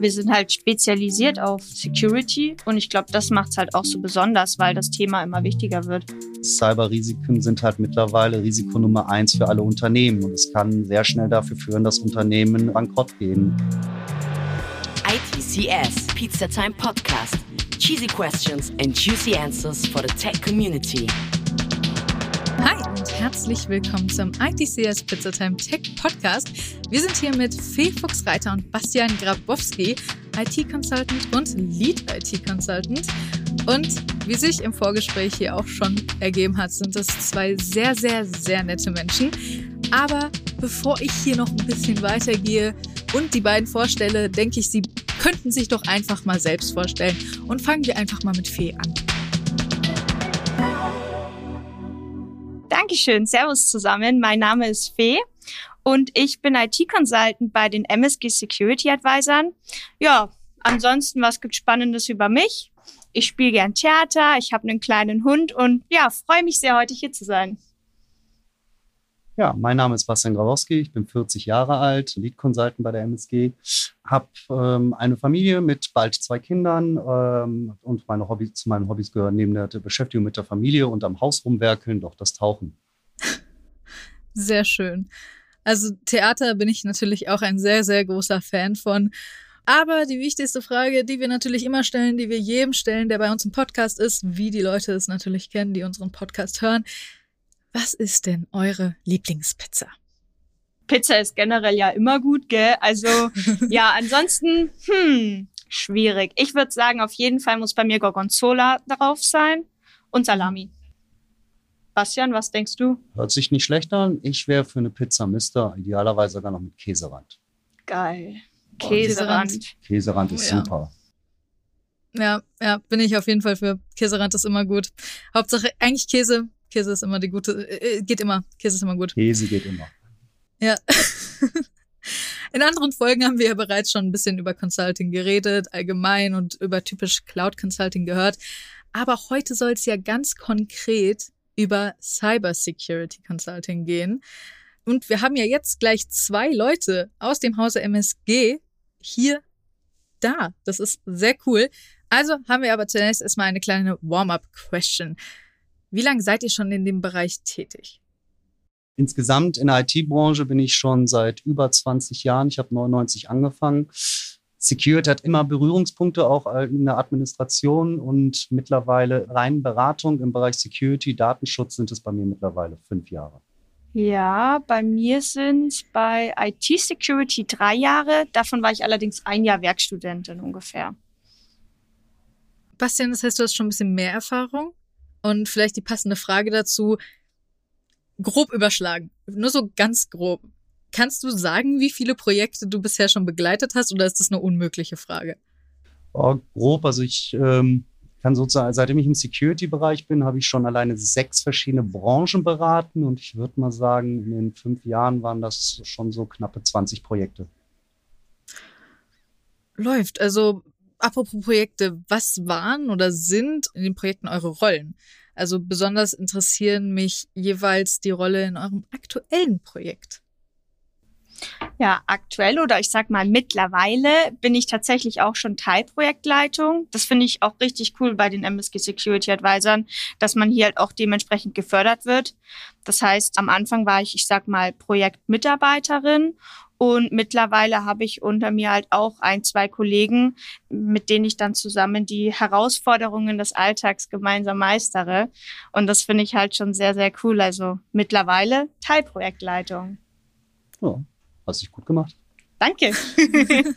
Wir sind halt spezialisiert auf Security und ich glaube, das macht es halt auch so besonders, weil das Thema immer wichtiger wird. Cyberrisiken sind halt mittlerweile Risiko Nummer eins für alle Unternehmen und es kann sehr schnell dafür führen, dass Unternehmen bankrott gehen. ITCS Pizza Time Podcast. Cheesy questions and juicy answers for the tech community. Und herzlich willkommen zum ITCS Pizzatime Tech Podcast. Wir sind hier mit Fee Fuchsreiter und Bastian Grabowski, IT-Consultant und Lead IT-Consultant. Und wie sich im Vorgespräch hier auch schon ergeben hat, sind es zwei sehr, sehr, sehr nette Menschen. Aber bevor ich hier noch ein bisschen weitergehe und die beiden vorstelle, denke ich, sie könnten sich doch einfach mal selbst vorstellen. Und fangen wir einfach mal mit Fee an. Dankeschön. Servus zusammen. Mein Name ist Fee und ich bin IT-Consultant bei den MSG Security Advisern. Ja, ansonsten, was gibt Spannendes über mich? Ich spiele gern Theater, ich habe einen kleinen Hund und ja, freue mich sehr, heute hier zu sein. Ja, mein Name ist Bastian Grabowski, ich bin 40 Jahre alt, Lead Consultant bei der MSG, habe ähm, eine Familie mit bald zwei Kindern ähm, und meine Hobby, zu meinen Hobbys gehören neben der Beschäftigung mit der Familie und am Haus rumwerkeln doch das Tauchen. Sehr schön. Also Theater bin ich natürlich auch ein sehr, sehr großer Fan von. Aber die wichtigste Frage, die wir natürlich immer stellen, die wir jedem stellen, der bei uns im Podcast ist, wie die Leute es natürlich kennen, die unseren Podcast hören, was ist denn eure Lieblingspizza? Pizza ist generell ja immer gut, gell? Also ja, ansonsten, hm, schwierig. Ich würde sagen, auf jeden Fall muss bei mir Gorgonzola drauf sein und Salami. Bastian, was denkst du? Hört sich nicht schlecht an. Ich wäre für eine Pizza Mister, idealerweise sogar noch mit Käserand. Geil. Käserand. Käserand ist Oh ja. super. Ja, ja, bin ich auf jeden Fall für. Käserand ist immer gut. Hauptsache, eigentlich Käse. Käse ist immer die gute, äh, geht immer. Käse ist immer gut. Käse geht immer. Ja. In anderen Folgen haben wir ja bereits schon ein bisschen über Consulting geredet, allgemein und über typisch Cloud Consulting gehört. Aber heute soll es ja ganz konkret über Cyber Security Consulting gehen. Und wir haben ja jetzt gleich zwei Leute aus dem Hause MSG hier da. Das ist sehr cool. Also haben wir aber zunächst erstmal eine kleine Warm-up-Question. Wie lange seid ihr schon in dem Bereich tätig? Insgesamt in der IT-Branche bin ich schon seit über 20 Jahren. Ich habe 99 angefangen. Security hat immer Berührungspunkte auch in der Administration und mittlerweile rein Beratung im Bereich Security, Datenschutz sind es bei mir mittlerweile fünf Jahre. Ja, bei mir sind bei IT-Security drei Jahre. Davon war ich allerdings ein Jahr Werkstudentin ungefähr. Bastian, das heißt, du hast schon ein bisschen mehr Erfahrung und vielleicht die passende Frage dazu. Grob überschlagen, nur so ganz grob. Kannst du sagen, wie viele Projekte du bisher schon begleitet hast oder ist das eine unmögliche Frage? Oh, grob, also ich ähm, kann sozusagen, seitdem ich im Security-Bereich bin, habe ich schon alleine sechs verschiedene Branchen beraten und ich würde mal sagen, in den fünf Jahren waren das schon so knappe 20 Projekte. Läuft. Also, apropos Projekte, was waren oder sind in den Projekten eure Rollen? Also besonders interessieren mich jeweils die Rolle in eurem aktuellen Projekt. Ja, aktuell oder ich sag mal mittlerweile bin ich tatsächlich auch schon Teilprojektleitung. Das finde ich auch richtig cool bei den MSG Security Advisern, dass man hier halt auch dementsprechend gefördert wird. Das heißt, am Anfang war ich, ich sag mal, Projektmitarbeiterin und mittlerweile habe ich unter mir halt auch ein, zwei Kollegen, mit denen ich dann zusammen die Herausforderungen des Alltags gemeinsam meistere. Und das finde ich halt schon sehr, sehr cool. Also mittlerweile Teilprojektleitung. Ja, hast dich gut gemacht. Danke.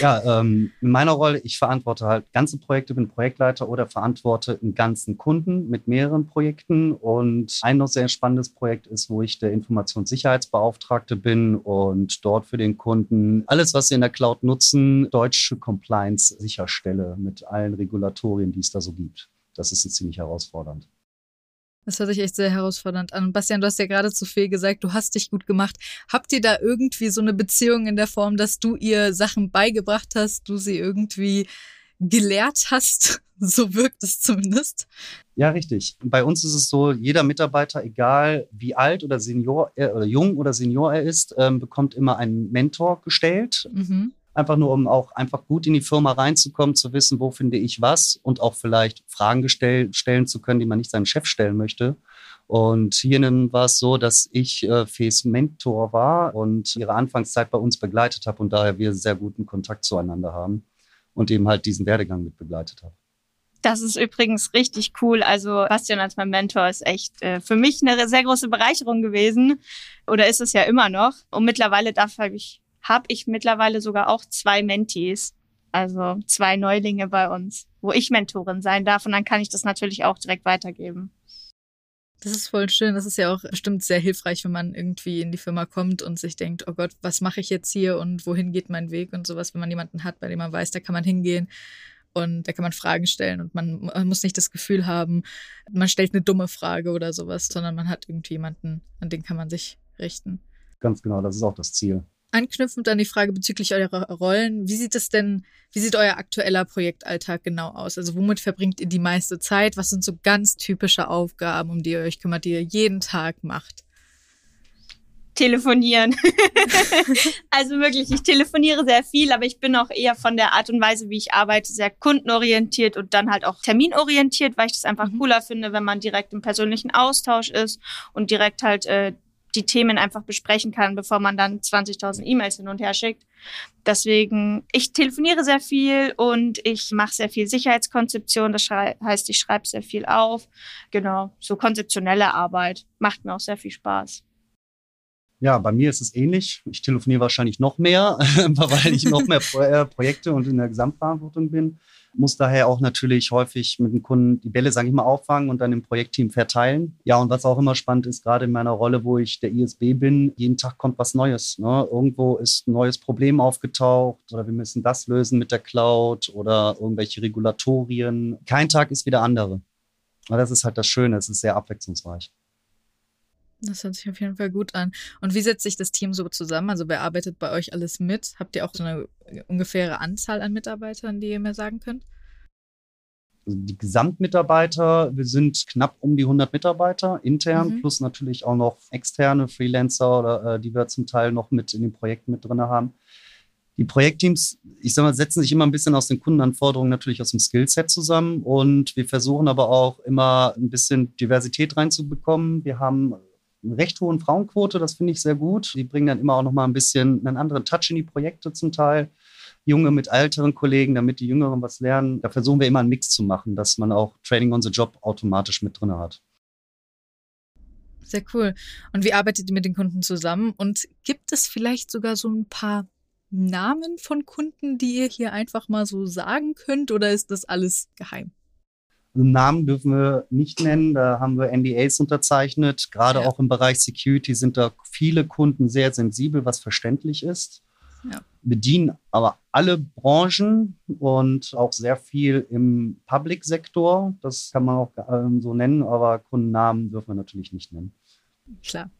Ja, ähm, in meiner Rolle, ich verantworte halt ganze Projekte, bin Projektleiter oder verantworte einen ganzen Kunden mit mehreren Projekten. Und ein noch sehr spannendes Projekt ist, wo ich der Informationssicherheitsbeauftragte bin und dort für den Kunden alles, was sie in der Cloud nutzen, deutsche Compliance sicherstelle mit allen Regulatorien, die es da so gibt. Das ist ziemlich herausfordernd. Das hört sich echt sehr herausfordernd an. Bastian, du hast ja gerade zu viel gesagt, du hast dich gut gemacht. Habt ihr da irgendwie so eine Beziehung in der Form, dass du ihr Sachen beigebracht hast, du sie irgendwie gelehrt hast. So wirkt es zumindest. Ja, richtig. Bei uns ist es so, jeder Mitarbeiter, egal wie alt oder Senior er, oder jung oder Senior er ist, ähm, bekommt immer einen Mentor gestellt. Mhm. Einfach nur, um auch einfach gut in die Firma reinzukommen, zu wissen, wo finde ich was und auch vielleicht Fragen gestell, stellen zu können, die man nicht seinem Chef stellen möchte. Und hier war es so, dass ich äh, Fees Mentor war und ihre Anfangszeit bei uns begleitet habe und daher wir sehr guten Kontakt zueinander haben und eben halt diesen Werdegang mit begleitet habe. Das ist übrigens richtig cool. Also Bastian als mein Mentor ist echt äh, für mich eine sehr große Bereicherung gewesen. Oder ist es ja immer noch. Und mittlerweile darf ich, habe ich mittlerweile sogar auch zwei Mentees. Also zwei Neulinge bei uns, wo ich Mentorin sein darf. Und dann kann ich das natürlich auch direkt weitergeben. Das ist voll schön. Das ist ja auch bestimmt sehr hilfreich, wenn man irgendwie in die Firma kommt und sich denkt, oh Gott, was mache ich jetzt hier und wohin geht mein Weg und sowas, wenn man jemanden hat, bei dem man weiß, da kann man hingehen und da kann man Fragen stellen und man, man muss nicht das Gefühl haben, man stellt eine dumme Frage oder sowas, sondern man hat irgendwie jemanden, an den kann man sich richten. Ganz genau, das ist auch das Ziel. Anknüpfend an die Frage bezüglich eurer Rollen, wie sieht es denn, wie sieht euer aktueller Projektalltag genau aus? Also womit verbringt ihr die meiste Zeit? Was sind so ganz typische Aufgaben, um die ihr euch kümmert, die ihr jeden Tag macht? Telefonieren. also wirklich, ich telefoniere sehr viel, aber ich bin auch eher von der Art und Weise, wie ich arbeite, sehr kundenorientiert und dann halt auch terminorientiert, weil ich das einfach mhm. cooler finde, wenn man direkt im persönlichen Austausch ist und direkt halt äh, die Themen einfach besprechen kann, bevor man dann 20.000 E-Mails hin und her schickt. Deswegen, ich telefoniere sehr viel und ich mache sehr viel Sicherheitskonzeption. Das heißt, ich schreibe sehr viel auf. Genau, so konzeptionelle Arbeit macht mir auch sehr viel Spaß. Ja, bei mir ist es ähnlich. Ich telefoniere wahrscheinlich noch mehr, weil ich noch mehr äh, Projekte und in der Gesamtverantwortung bin muss daher auch natürlich häufig mit dem Kunden die Bälle, sage ich mal, auffangen und dann im Projektteam verteilen. Ja, und was auch immer spannend ist, gerade in meiner Rolle, wo ich der ISB bin, jeden Tag kommt was Neues. Ne? Irgendwo ist ein neues Problem aufgetaucht oder wir müssen das lösen mit der Cloud oder irgendwelche Regulatorien. Kein Tag ist wie der andere. Aber das ist halt das Schöne, es ist sehr abwechslungsreich. Das hört sich auf jeden Fall gut an. Und wie setzt sich das Team so zusammen? Also wer arbeitet bei euch alles mit? Habt ihr auch so eine ungefähre Anzahl an Mitarbeitern, die ihr mir sagen könnt? Also die Gesamtmitarbeiter, wir sind knapp um die 100 Mitarbeiter intern, mhm. plus natürlich auch noch externe Freelancer oder äh, die wir zum Teil noch mit in den Projekten mit drin haben. Die Projektteams, ich sag mal, setzen sich immer ein bisschen aus den Kundenanforderungen natürlich aus dem Skillset zusammen und wir versuchen aber auch immer ein bisschen Diversität reinzubekommen. Wir haben recht hohen Frauenquote, das finde ich sehr gut. Die bringen dann immer auch noch mal ein bisschen einen anderen Touch in die Projekte zum Teil. Junge mit älteren Kollegen, damit die Jüngeren was lernen. Da versuchen wir immer einen Mix zu machen, dass man auch Training on the Job automatisch mit drin hat. Sehr cool. Und wie arbeitet ihr mit den Kunden zusammen? Und gibt es vielleicht sogar so ein paar Namen von Kunden, die ihr hier einfach mal so sagen könnt? Oder ist das alles geheim? Namen dürfen wir nicht nennen, da haben wir NDAs unterzeichnet. Gerade ja. auch im Bereich Security sind da viele Kunden sehr sensibel, was verständlich ist. Ja. Bedienen aber alle Branchen und auch sehr viel im Public-Sektor. Das kann man auch ähm, so nennen, aber Kundennamen dürfen wir natürlich nicht nennen. Klar.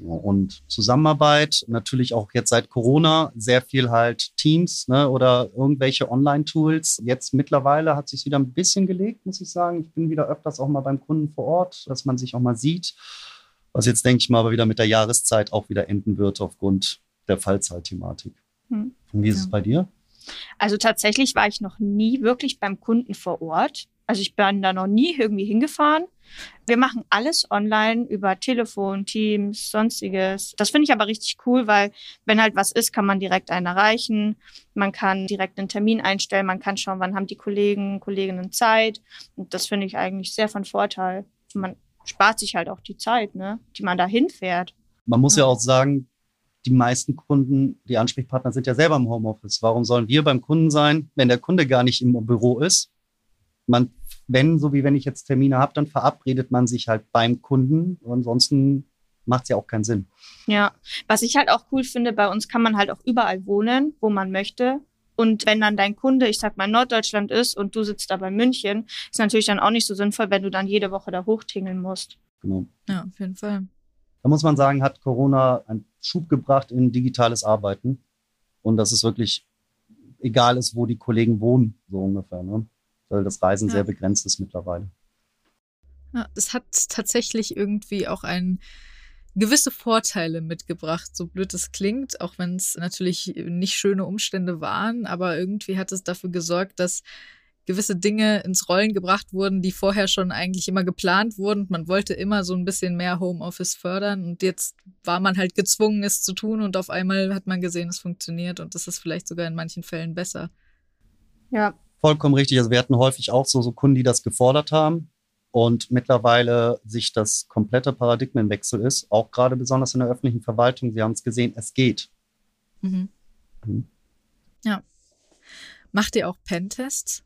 Und Zusammenarbeit, natürlich auch jetzt seit Corona, sehr viel halt Teams ne, oder irgendwelche Online-Tools. Jetzt mittlerweile hat sich wieder ein bisschen gelegt, muss ich sagen. Ich bin wieder öfters auch mal beim Kunden vor Ort, dass man sich auch mal sieht. Was jetzt, denke ich mal, aber wieder mit der Jahreszeit auch wieder enden wird aufgrund der Fallzahlthematik. Hm. Und wie ist ja. es bei dir? Also tatsächlich war ich noch nie wirklich beim Kunden vor Ort. Also ich bin da noch nie irgendwie hingefahren. Wir machen alles online über Telefon, Teams, sonstiges. Das finde ich aber richtig cool, weil wenn halt was ist, kann man direkt einen erreichen. Man kann direkt einen Termin einstellen. Man kann schauen, wann haben die Kollegen, Kolleginnen Zeit. Und das finde ich eigentlich sehr von Vorteil. Man spart sich halt auch die Zeit, ne, die man da hinfährt. Man muss ja. ja auch sagen, die meisten Kunden, die Ansprechpartner sind ja selber im Homeoffice. Warum sollen wir beim Kunden sein, wenn der Kunde gar nicht im Büro ist? Man wenn, so wie wenn ich jetzt Termine habe, dann verabredet man sich halt beim Kunden. Ansonsten macht es ja auch keinen Sinn. Ja, was ich halt auch cool finde, bei uns kann man halt auch überall wohnen, wo man möchte. Und wenn dann dein Kunde, ich sag mal, in Norddeutschland ist und du sitzt da bei München, ist natürlich dann auch nicht so sinnvoll, wenn du dann jede Woche da hochtingeln musst. Genau. Ja, auf jeden Fall. Da muss man sagen, hat Corona einen Schub gebracht in digitales Arbeiten. Und das ist wirklich egal ist, wo die Kollegen wohnen, so ungefähr. Ne? Weil das Reisen Ja. sehr begrenzt ist mittlerweile. Ja, es hat tatsächlich irgendwie auch ein gewisse Vorteile mitgebracht, so blöd es klingt, auch wenn es natürlich nicht schöne Umstände waren, aber irgendwie hat es dafür gesorgt, dass gewisse Dinge ins Rollen gebracht wurden, die vorher schon eigentlich immer geplant wurden. Man wollte immer so ein bisschen mehr Homeoffice fördern und jetzt war man halt gezwungen, es zu tun und auf einmal hat man gesehen, es funktioniert und das ist vielleicht sogar in manchen Fällen besser. Ja, Vollkommen richtig. Also wir hatten häufig auch so, so Kunden, die das gefordert haben. Und mittlerweile sich das komplette Paradigmenwechsel ist, auch gerade besonders in der öffentlichen Verwaltung. Sie haben es gesehen, es geht. Mhm. Mhm. Ja. Macht ihr auch Pentests?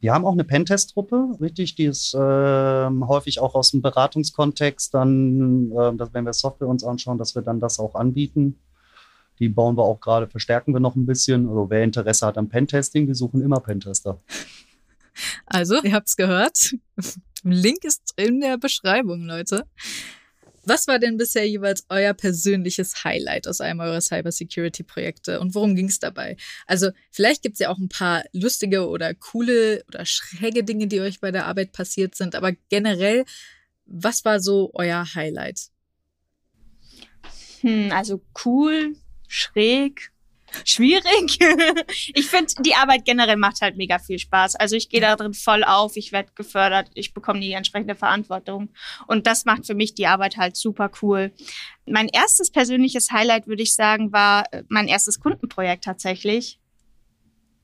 Wir haben auch eine Pentest-Truppe, richtig, die ist ähm, häufig auch aus dem Beratungskontext, dann, ähm, dass, wenn wir Software uns anschauen, dass wir dann das auch anbieten. Die bauen wir auch gerade, verstärken wir noch ein bisschen. Also wer Interesse hat am Pentesting, wir suchen immer Pentester. Also, ihr habt's gehört. Link ist in der Beschreibung, Leute. Was war denn bisher jeweils euer persönliches Highlight aus einem eurer Cybersecurity-Projekte und worum ging's dabei? Also, vielleicht gibt's ja auch ein paar lustige oder coole oder schräge Dinge, die euch bei der Arbeit passiert sind, aber generell, was war so euer Highlight? hm, also cool, schräg, schwierig. ich finde, die Arbeit generell macht halt mega viel Spaß. Also ich gehe da drin voll auf, ich werde gefördert, ich bekomme die entsprechende Verantwortung. Und das macht für mich die Arbeit halt super cool. Mein erstes persönliches Highlight, würde ich sagen, war äh, mein erstes Kundenprojekt tatsächlich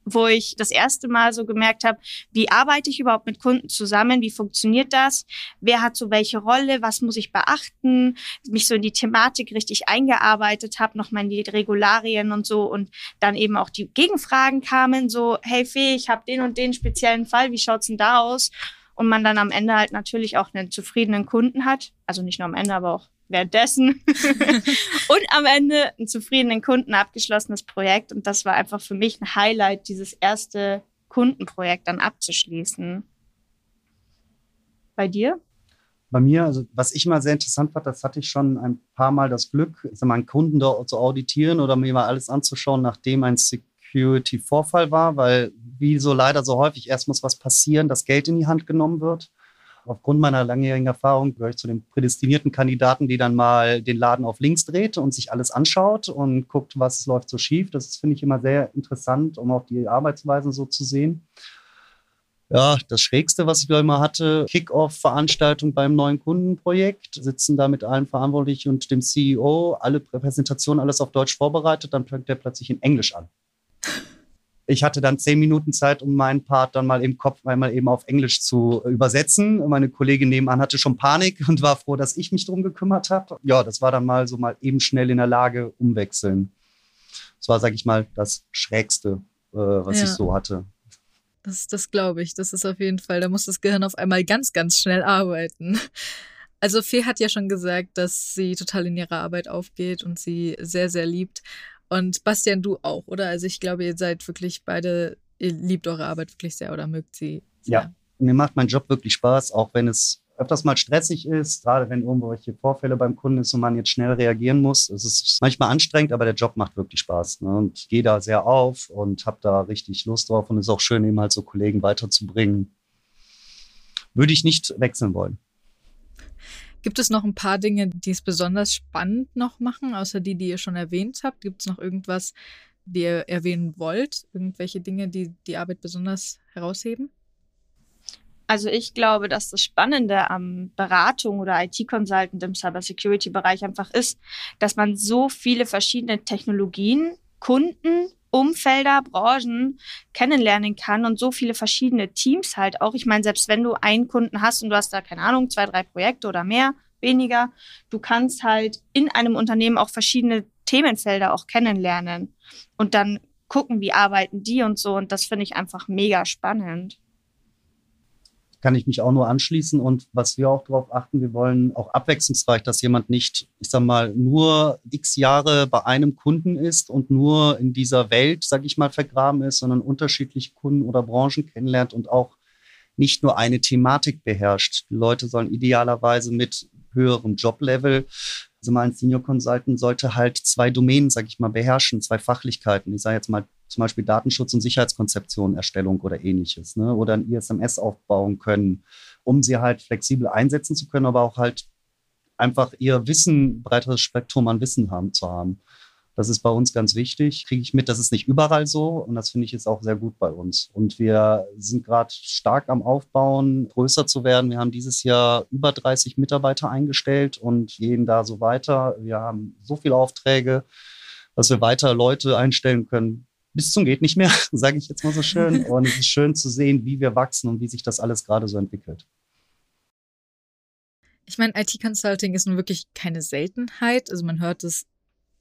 wo ich das erste Mal so gemerkt habe, wie arbeite ich überhaupt mit Kunden zusammen, wie funktioniert das, wer hat so welche Rolle, was muss ich beachten, mich so in die Thematik richtig eingearbeitet habe, nochmal in die Regularien und so und dann eben auch die Gegenfragen kamen, so, hey Fee, ich habe den und den speziellen Fall, wie schaut's denn da aus? Und man dann am Ende halt natürlich auch einen zufriedenen Kunden hat, also nicht nur am Ende, aber auch währenddessen und am Ende einen zufriedenen Kunden, abgeschlossenes Projekt. Und das war einfach für mich ein Highlight, dieses erste Kundenprojekt dann abzuschließen. Bei dir? Bei mir, also was ich mal sehr interessant fand, das hatte ich schon ein paar Mal das Glück, also meinen Kunden dort zu auditieren oder mir mal alles anzuschauen, nachdem ein Security-Vorfall war, weil wie so leider so häufig erst muss was passieren, dass Geld in die Hand genommen wird. Aufgrund meiner langjährigen Erfahrung gehöre ich zu den prädestinierten Kandidaten, die dann mal den Laden auf links dreht und sich alles anschaut und guckt, was läuft so schief. Das finde ich immer sehr interessant, um auch die Arbeitsweise so zu sehen. Ja, das Schrägste, was ich da immer hatte, Kick-Off-Veranstaltung beim neuen Kundenprojekt, sitzen da mit allen Verantwortlichen und dem CEO, alle Präsentationen, alles auf Deutsch vorbereitet, dann fängt der plötzlich in Englisch an. Ich hatte dann zehn Minuten Zeit, um meinen Part dann mal im Kopf einmal eben auf Englisch zu übersetzen. Meine Kollegin nebenan hatte schon Panik und war froh, dass ich mich drum gekümmert habe. Ja, das war dann mal so mal eben schnell in der Lage umwechseln. Das war, sag ich mal, das Schrägste, äh, was Ja. ich so hatte. Das, das glaube ich. Das ist auf jeden Fall, da muss das Gehirn auf einmal ganz, ganz schnell arbeiten. Also Fee hat ja schon gesagt, dass sie total in ihrer Arbeit aufgeht und sie sehr, sehr liebt. Und Bastian, du auch, oder? Also ich glaube, ihr seid wirklich beide, ihr liebt eure Arbeit wirklich sehr oder mögt sie. Sehr. Ja. Mir macht mein Job wirklich Spaß, auch wenn es öfters mal stressig ist, gerade wenn irgendwelche Vorfälle beim Kunden ist und man jetzt schnell reagieren muss. Es ist manchmal anstrengend, aber der Job macht wirklich Spaß. Ne? Und ich gehe da sehr auf und habe da richtig Lust drauf und es ist auch schön, eben halt so Kollegen weiterzubringen. Würde ich nicht wechseln wollen. Gibt es noch ein paar Dinge, die es besonders spannend noch machen, außer die, die ihr schon erwähnt habt? Gibt es noch irgendwas, die ihr erwähnen wollt? Irgendwelche Dinge, die die Arbeit besonders herausheben? Also ich glaube, dass das Spannende am Beratung oder IT-Consultant im Cybersecurity-Bereich einfach ist, dass man so viele verschiedene Technologien, Kunden, Umfelder, Branchen kennenlernen kann und so viele verschiedene Teams halt auch. Ich meine, selbst wenn du einen Kunden hast und du hast da, keine Ahnung, zwei, drei Projekte oder mehr, weniger, du kannst halt in einem Unternehmen auch verschiedene Themenfelder auch kennenlernen und dann gucken, wie arbeiten die und so. Und das finde ich einfach mega spannend. Kann ich mich auch nur anschließen. Und was wir auch darauf achten, wir wollen auch abwechslungsreich, dass jemand nicht, ich sag mal, nur x Jahre bei einem Kunden ist und nur in dieser Welt, sag ich mal, vergraben ist, sondern unterschiedliche Kunden oder Branchen kennenlernt und auch nicht nur eine Thematik beherrscht. Die Leute sollen idealerweise mit höherem Joblevel, also mal ein Senior Consultant sollte halt zwei Domänen, sag ich mal, beherrschen, zwei Fachlichkeiten. Ich sage jetzt mal zum Beispiel Datenschutz- und Sicherheitskonzeption, Erstellung oder ähnliches, ne? oder ein ISMS aufbauen können, um sie halt flexibel einsetzen zu können, aber auch halt einfach ihr Wissen, breiteres Spektrum an Wissen haben zu haben. Das ist bei uns ganz wichtig. Kriege ich mit, das ist nicht überall so und das finde ich ist auch sehr gut bei uns. Und wir sind gerade stark am Aufbauen, größer zu werden. Wir haben dieses Jahr über 30 Mitarbeiter eingestellt und gehen da so weiter. Wir haben so viele Aufträge, dass wir weiter Leute einstellen können. Bis zum geht nicht mehr, sage ich jetzt mal so schön. Und es ist schön zu sehen, wie wir wachsen und wie sich das alles gerade so entwickelt. Ich meine, IT-Consulting ist nun wirklich keine Seltenheit. Also man hört es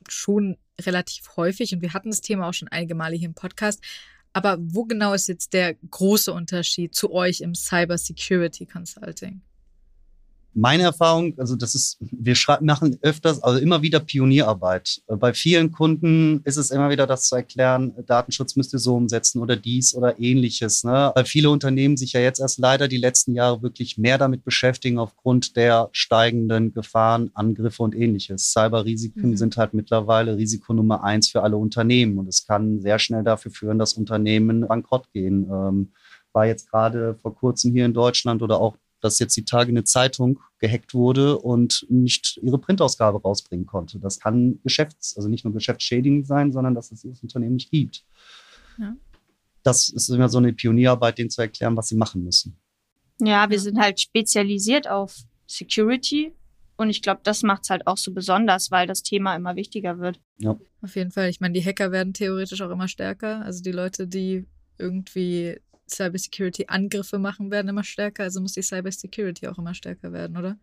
schon relativ häufig und wir hatten das Thema auch schon einige Male hier im Podcast. Aber wo genau ist jetzt der große Unterschied zu euch im Cyber Security Consulting? Meine Erfahrung, also das ist, wir machen öfters, also immer wieder Pionierarbeit. Bei vielen Kunden ist es immer wieder das zu erklären, Datenschutz müsst ihr so umsetzen oder dies oder ähnliches. Ne? Weil viele Unternehmen sich ja jetzt erst leider die letzten Jahre wirklich mehr damit beschäftigen aufgrund der steigenden Gefahren, Angriffe und ähnliches. Cyberrisiken mhm. sind halt mittlerweile Risiko Nummer eins für alle Unternehmen und es kann sehr schnell dafür führen, dass Unternehmen bankrott gehen. Ähm, war jetzt gerade vor kurzem hier in Deutschland oder auch dass jetzt die Tage eine Zeitung gehackt wurde und nicht ihre Printausgabe rausbringen konnte. Das kann Geschäfts-, also nicht nur geschäftsschädigend sein, sondern dass es das Unternehmen nicht gibt. Ja. Das ist immer so eine Pionierarbeit, denen zu erklären, was sie machen müssen. Ja, wir sind halt spezialisiert auf Security und ich glaube, das macht es halt auch so besonders, weil das Thema immer wichtiger wird. Ja. Auf jeden Fall. Ich meine, die Hacker werden theoretisch auch immer stärker. Also die Leute, die irgendwie Cybersecurity-Angriffe machen, werden immer stärker. Also muss die Cybersecurity auch immer stärker werden, oder?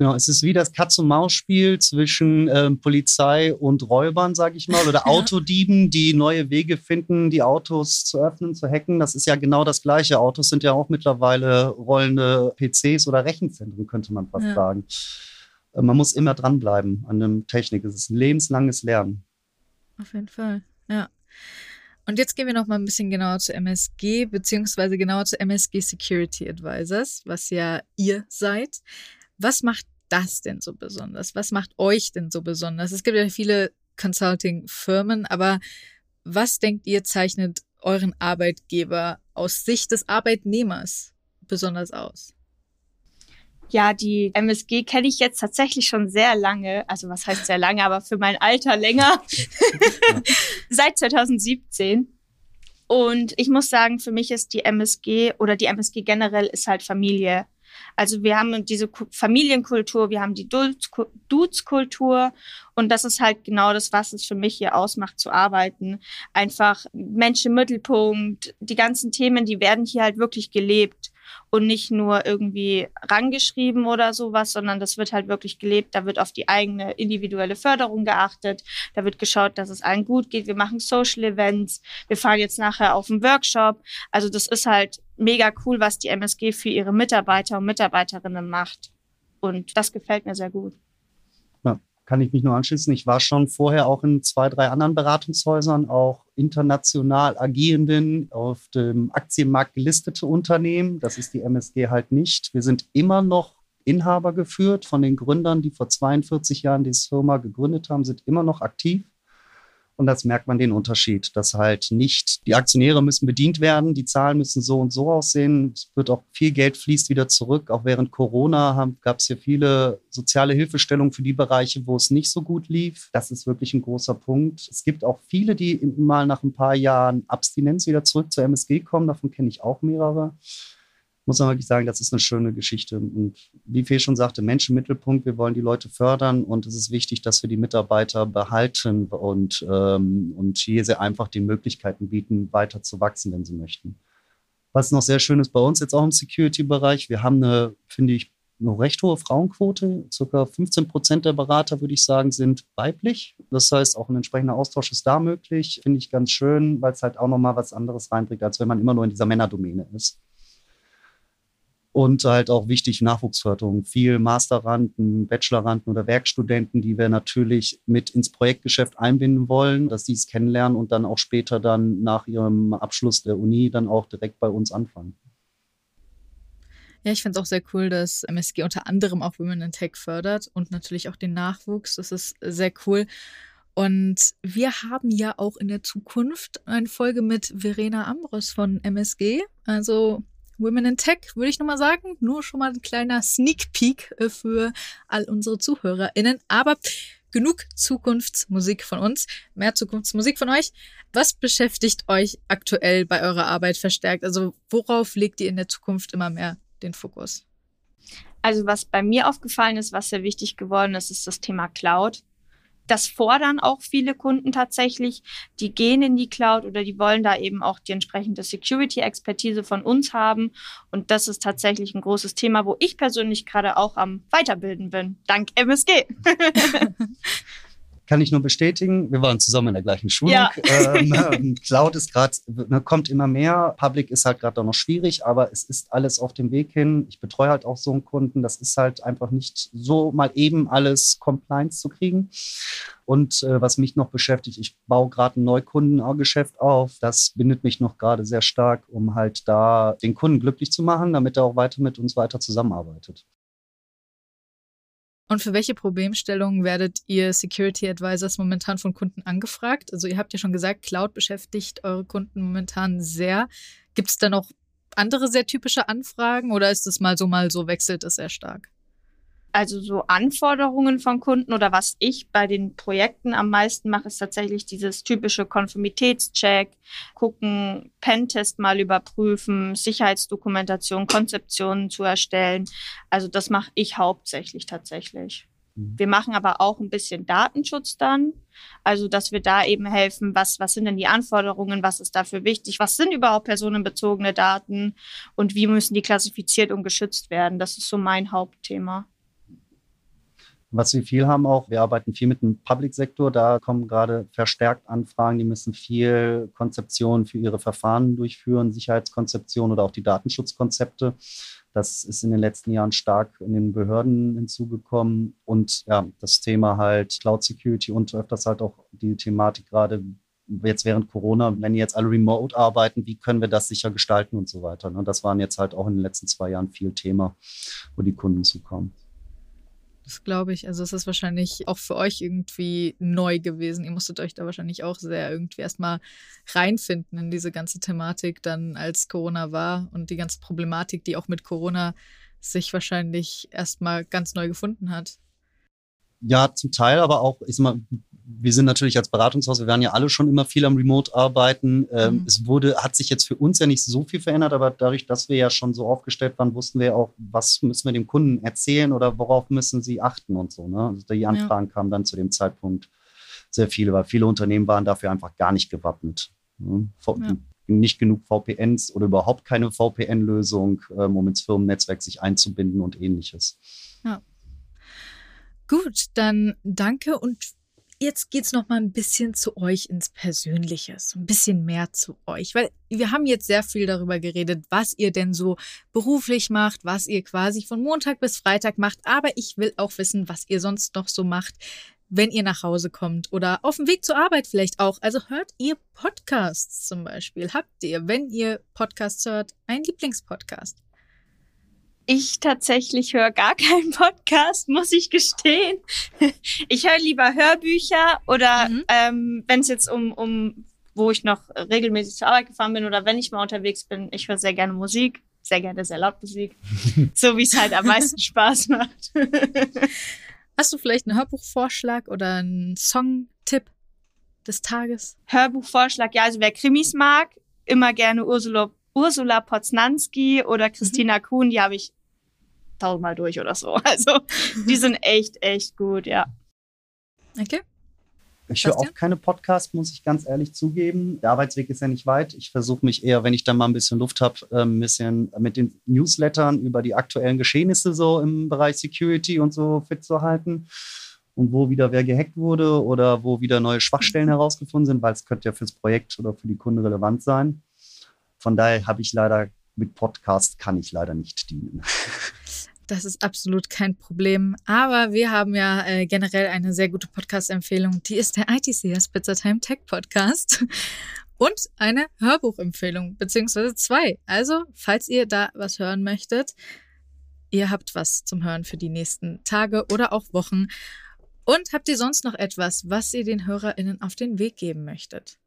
Genau, es ist wie das Katz-und-Maus-Spiel zwischen ähm, Polizei und Räubern, sage ich mal, oder Autodieben, die neue Wege finden, die Autos zu öffnen, zu hacken. Das ist ja genau das Gleiche. Autos sind ja auch mittlerweile rollende PCs oder Rechenzentren, könnte man fast ja. sagen. Äh, man muss immer dranbleiben an der Technik. Es ist ein lebenslanges Lernen. Auf jeden Fall, ja. Und jetzt gehen wir noch mal ein bisschen genauer zu MSG, beziehungsweise genauer zu MSG Security Advisors, was ja ihr seid. Was macht das denn so besonders? Was macht euch denn so besonders? Es gibt ja viele Consulting-Firmen, aber was denkt ihr zeichnet euren Arbeitgeber aus Sicht des Arbeitnehmers besonders aus? Ja, die MSG kenne ich jetzt tatsächlich schon sehr lange. Also was heißt sehr lange, aber für mein Alter länger. Seit 2017. Und ich muss sagen, für mich ist die MSG oder die MSG generell ist halt Familie. Also wir haben diese Familienkultur, wir haben die Dudes-Kultur und das ist halt genau das, was es für mich hier ausmacht zu arbeiten. Einfach Mensch im Mittelpunkt, die ganzen Themen, die werden hier halt wirklich gelebt und nicht nur irgendwie rangeschrieben oder sowas, sondern das wird halt wirklich gelebt. Da wird auf die eigene individuelle Förderung geachtet. Da wird geschaut, dass es allen gut geht. Wir machen Social Events. Wir fahren jetzt nachher auf einen Workshop. Also das ist halt mega cool, was die MSG für ihre Mitarbeiter und Mitarbeiterinnen macht. Und das gefällt mir sehr gut kann ich mich nur anschließen. Ich war schon vorher auch in zwei, drei anderen Beratungshäusern, auch international agierenden, auf dem Aktienmarkt gelistete Unternehmen. Das ist die MSG halt nicht. Wir sind immer noch Inhaber geführt von den Gründern, die vor 42 Jahren diese Firma gegründet haben, sind immer noch aktiv. Und das merkt man den Unterschied, dass halt nicht die Aktionäre müssen bedient werden, die Zahlen müssen so und so aussehen. Es wird auch viel Geld fließt wieder zurück. Auch während Corona gab es hier viele soziale Hilfestellungen für die Bereiche, wo es nicht so gut lief. Das ist wirklich ein großer Punkt. Es gibt auch viele, die mal nach ein paar Jahren Abstinenz wieder zurück zur MSG kommen. Davon kenne ich auch mehrere muss man wirklich sagen, das ist eine schöne Geschichte. Und wie Fee schon sagte, Menschen im Mittelpunkt, wir wollen die Leute fördern und es ist wichtig, dass wir die Mitarbeiter behalten und, ähm, und hier sehr einfach die Möglichkeiten bieten, weiter zu wachsen, wenn sie möchten. Was noch sehr schön ist bei uns jetzt auch im Security-Bereich, wir haben eine, finde ich, eine recht hohe Frauenquote. Circa 15 Prozent der Berater, würde ich sagen, sind weiblich. Das heißt, auch ein entsprechender Austausch ist da möglich. Finde ich ganz schön, weil es halt auch nochmal was anderes reinbringt, als wenn man immer nur in dieser Männerdomäne ist und halt auch wichtig Nachwuchsförderung. Viel Masteranden, Bacheloranden oder Werkstudenten, die wir natürlich mit ins Projektgeschäft einbinden wollen, dass die es kennenlernen und dann auch später dann nach ihrem Abschluss der Uni dann auch direkt bei uns anfangen. Ja, ich finde es auch sehr cool, dass MSG unter anderem auch Women in Tech fördert und natürlich auch den Nachwuchs. Das ist sehr cool. Und wir haben ja auch in der Zukunft eine Folge mit Verena Ambros von MSG. Also Women in Tech, würde ich nochmal sagen. Nur schon mal ein kleiner Sneak Peek äh, für all unsere ZuhörerInnen. Aber genug Zukunftsmusik von uns, mehr Zukunftsmusik von euch. Was beschäftigt euch aktuell bei eurer Arbeit verstärkt? Also worauf legt ihr in der Zukunft immer mehr den Fokus? Also was bei mir aufgefallen ist, was sehr wichtig geworden ist, ist das Thema Cloud. Das fordern auch viele Kunden tatsächlich. Die gehen in die Cloud oder die wollen da eben auch die entsprechende Security-Expertise von uns haben. Und das ist tatsächlich ein großes Thema, wo ich persönlich gerade auch am Weiterbilden bin. Dank MSG. kann ich nur bestätigen. Wir waren zusammen in der gleichen Schulung. Ja. Ähm, ähm Cloud ist gerade, ne, kommt immer mehr. Public ist halt gerade auch noch schwierig, aber es ist alles auf dem Weg hin. Ich betreue halt auch so einen Kunden. Das ist halt einfach nicht so mal eben alles Compliance zu kriegen. Und äh, was mich noch beschäftigt, ich baue gerade ein Neukundengeschäft auf. Das bindet mich noch gerade sehr stark, um halt da den Kunden glücklich zu machen, damit er auch weiter mit uns weiter zusammenarbeitet. Und für welche Problemstellungen werdet ihr Security Advisors momentan von Kunden angefragt? Also ihr habt ja schon gesagt, Cloud beschäftigt eure Kunden momentan sehr. Gibt es da noch andere sehr typische Anfragen oder ist es mal so, mal so, wechselt es sehr stark? Also so Anforderungen von Kunden oder was ich bei den Projekten am meisten mache, ist tatsächlich dieses typische Konformitätscheck, gucken, Pentest mal überprüfen, Sicherheitsdokumentation, Konzeptionen zu erstellen. Also das mache ich hauptsächlich tatsächlich. Mhm. Wir machen aber auch ein bisschen Datenschutz dann. Also, dass wir da eben helfen, was, was sind denn die Anforderungen, was ist dafür wichtig, was sind überhaupt personenbezogene Daten und wie müssen die klassifiziert und geschützt werden. Das ist so mein Hauptthema. Was wir viel haben auch, wir arbeiten viel mit dem Public-Sektor, da kommen gerade verstärkt Anfragen, die müssen viel Konzeption für ihre Verfahren durchführen, Sicherheitskonzeption oder auch die Datenschutzkonzepte. Das ist in den letzten Jahren stark in den Behörden hinzugekommen. Und ja, das Thema halt Cloud Security und öfters halt auch die Thematik gerade jetzt während Corona, wenn jetzt alle remote arbeiten, wie können wir das sicher gestalten und so weiter. Und ne? das waren jetzt halt auch in den letzten zwei Jahren viel Thema, wo die Kunden zukommen. Das glaube ich. Also es ist wahrscheinlich auch für euch irgendwie neu gewesen. Ihr musstet euch da wahrscheinlich auch sehr irgendwie erstmal reinfinden in diese ganze Thematik, dann als Corona war und die ganze Problematik, die auch mit Corona sich wahrscheinlich erstmal ganz neu gefunden hat. Ja, zum Teil, aber auch, ich sag mal, wir sind natürlich als Beratungshaus, wir waren ja alle schon immer viel am Remote-Arbeiten. Ähm, mhm. Es wurde, hat sich jetzt für uns ja nicht so viel verändert, aber dadurch, dass wir ja schon so aufgestellt waren, wussten wir auch, was müssen wir dem Kunden erzählen oder worauf müssen sie achten und so. Ne? Also die Anfragen ja. kamen dann zu dem Zeitpunkt sehr viele, weil viele Unternehmen waren dafür einfach gar nicht gewappnet. Ne? Ja. Nicht genug VPNs oder überhaupt keine VPN-Lösung, ähm, um ins Firmennetzwerk sich einzubinden und ähnliches. Ja. Gut, dann danke und jetzt geht's noch mal ein bisschen zu euch ins Persönliche, ein bisschen mehr zu euch, weil wir haben jetzt sehr viel darüber geredet, was ihr denn so beruflich macht, was ihr quasi von Montag bis Freitag macht, aber ich will auch wissen, was ihr sonst noch so macht, wenn ihr nach Hause kommt oder auf dem Weg zur Arbeit vielleicht auch. Also hört ihr Podcasts zum Beispiel? Habt ihr, wenn ihr Podcasts hört, einen Lieblingspodcast? Ich tatsächlich höre gar keinen Podcast, muss ich gestehen. Ich höre lieber Hörbücher oder mhm. ähm, wenn es jetzt um, um, wo ich noch regelmäßig zur Arbeit gefahren bin oder wenn ich mal unterwegs bin, ich höre sehr gerne Musik, sehr gerne sehr laut Musik, so wie es halt am meisten Spaß macht. Hast du vielleicht einen Hörbuchvorschlag oder einen Songtipp des Tages? Hörbuchvorschlag, ja, also wer Krimis mag, immer gerne Ursula, Ursula Poznanski oder mhm. Christina mhm. Kuhn, die habe ich tausendmal durch oder so. Also die sind echt, echt gut, ja. Okay. Ich höre auch keine Podcasts, muss ich ganz ehrlich zugeben. Der Arbeitsweg ist ja nicht weit. Ich versuche mich eher, wenn ich dann mal ein bisschen Luft habe, ähm, ein bisschen mit den Newslettern über die aktuellen Geschehnisse so im Bereich Security und so fit zu halten. Und wo wieder wer gehackt wurde oder wo wieder neue Schwachstellen mhm. herausgefunden sind, weil es könnte ja fürs Projekt oder für die Kunden relevant sein. Von daher habe ich leider mit Podcast kann ich leider nicht dienen. Das ist absolut kein Problem. Aber wir haben ja äh, generell eine sehr gute Podcast-Empfehlung. Die ist der ITCS Pizza Time Tech Podcast. Und eine Hörbuchempfehlung, beziehungsweise zwei. Also, falls ihr da was hören möchtet, ihr habt was zum Hören für die nächsten Tage oder auch Wochen. Und habt ihr sonst noch etwas, was ihr den HörerInnen auf den Weg geben möchtet?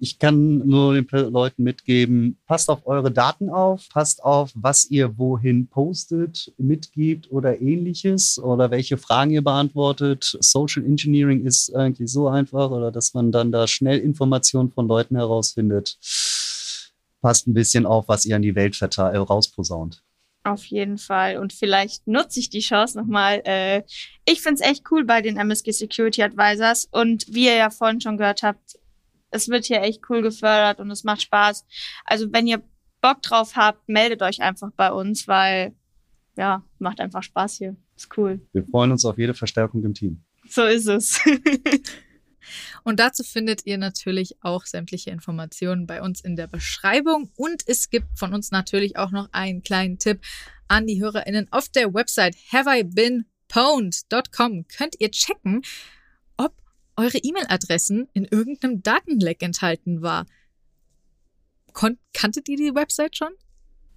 Ich kann nur den Leuten mitgeben, passt auf eure Daten auf, passt auf, was ihr wohin postet, mitgibt oder ähnliches oder welche Fragen ihr beantwortet. Social Engineering ist eigentlich so einfach oder dass man dann da schnell Informationen von Leuten herausfindet. Passt ein bisschen auf, was ihr an die Welt äh, rausposaunt. Auf jeden Fall. Und vielleicht nutze ich die Chance nochmal. Äh, ich finde es echt cool bei den MSG Security Advisors. Und wie ihr ja vorhin schon gehört habt, es wird hier echt cool gefördert und es macht Spaß. Also wenn ihr Bock drauf habt, meldet euch einfach bei uns, weil ja, macht einfach Spaß hier. Ist cool. Wir freuen uns auf jede Verstärkung im Team. So ist es. Und dazu findet ihr natürlich auch sämtliche Informationen bei uns in der Beschreibung. Und es gibt von uns natürlich auch noch einen kleinen Tipp an die HörerInnen auf der Website haveibeenpwned.com. Könnt ihr checken, eure E-Mail-Adressen in irgendeinem Datenleck enthalten war. Kon kanntet ihr die Website schon?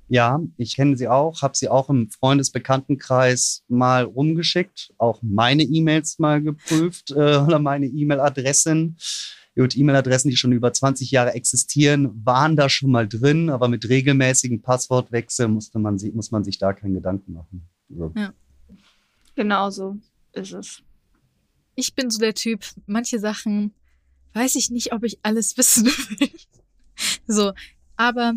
Ja, ich kenne sie auch, habe sie auch im Freundesbekanntenkreis mal rumgeschickt, auch meine E-Mails mal geprüft äh, oder meine E-Mail-Adressen. Gut, E-Mail-Adressen, die schon über 20 Jahre existieren, waren da schon mal drin, aber mit regelmäßigen Passwortwechsel musste man, muss man sich da keinen Gedanken machen. So. Ja. Genau so ist es ich bin so der Typ, manche Sachen weiß ich nicht, ob ich alles wissen will. so, aber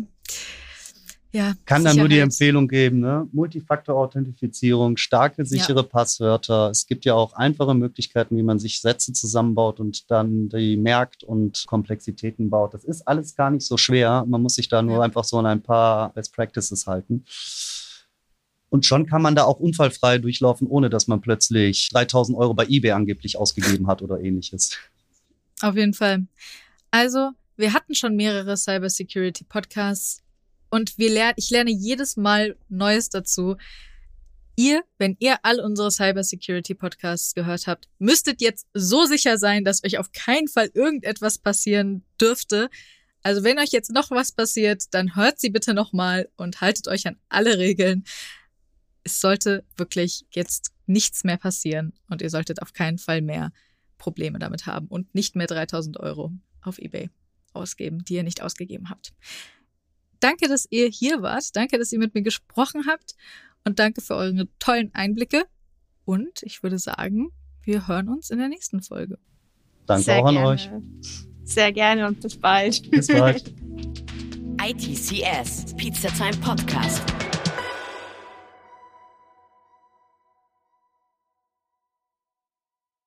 ja. Kann dann nur die Empfehlung geben, ne? Multifaktor-Authentifizierung, starke, sichere ja. Passwörter. Es gibt ja auch einfache Möglichkeiten, wie man sich Sätze zusammenbaut und dann die merkt und Komplexitäten baut. Das ist alles gar nicht so schwer. Man muss sich da nur ja. einfach so an ein paar Best Practices halten. Und schon kann man da auch unfallfrei durchlaufen, ohne dass man plötzlich 3000 Euro bei eBay angeblich ausgegeben hat oder ähnliches. Auf jeden Fall. Also, wir hatten schon mehrere Cybersecurity Podcasts und wir lernen, ich lerne jedes Mal Neues dazu. Ihr, wenn ihr all unsere Cybersecurity Podcasts gehört habt, müsstet jetzt so sicher sein, dass euch auf keinen Fall irgendetwas passieren dürfte. Also wenn euch jetzt noch was passiert, dann hört sie bitte nochmal und haltet euch an alle Regeln es sollte wirklich jetzt nichts mehr passieren und ihr solltet auf keinen Fall mehr Probleme damit haben und nicht mehr 3000 Euro auf eBay ausgeben, die ihr nicht ausgegeben habt. Danke, dass ihr hier wart. Danke, dass ihr mit mir gesprochen habt. Und danke für eure tollen Einblicke. Und ich würde sagen, wir hören uns in der nächsten Folge. Danke Sehr auch an gerne. euch. Sehr gerne und bis bald. Bis bald. ITCS, Pizza Time Podcast.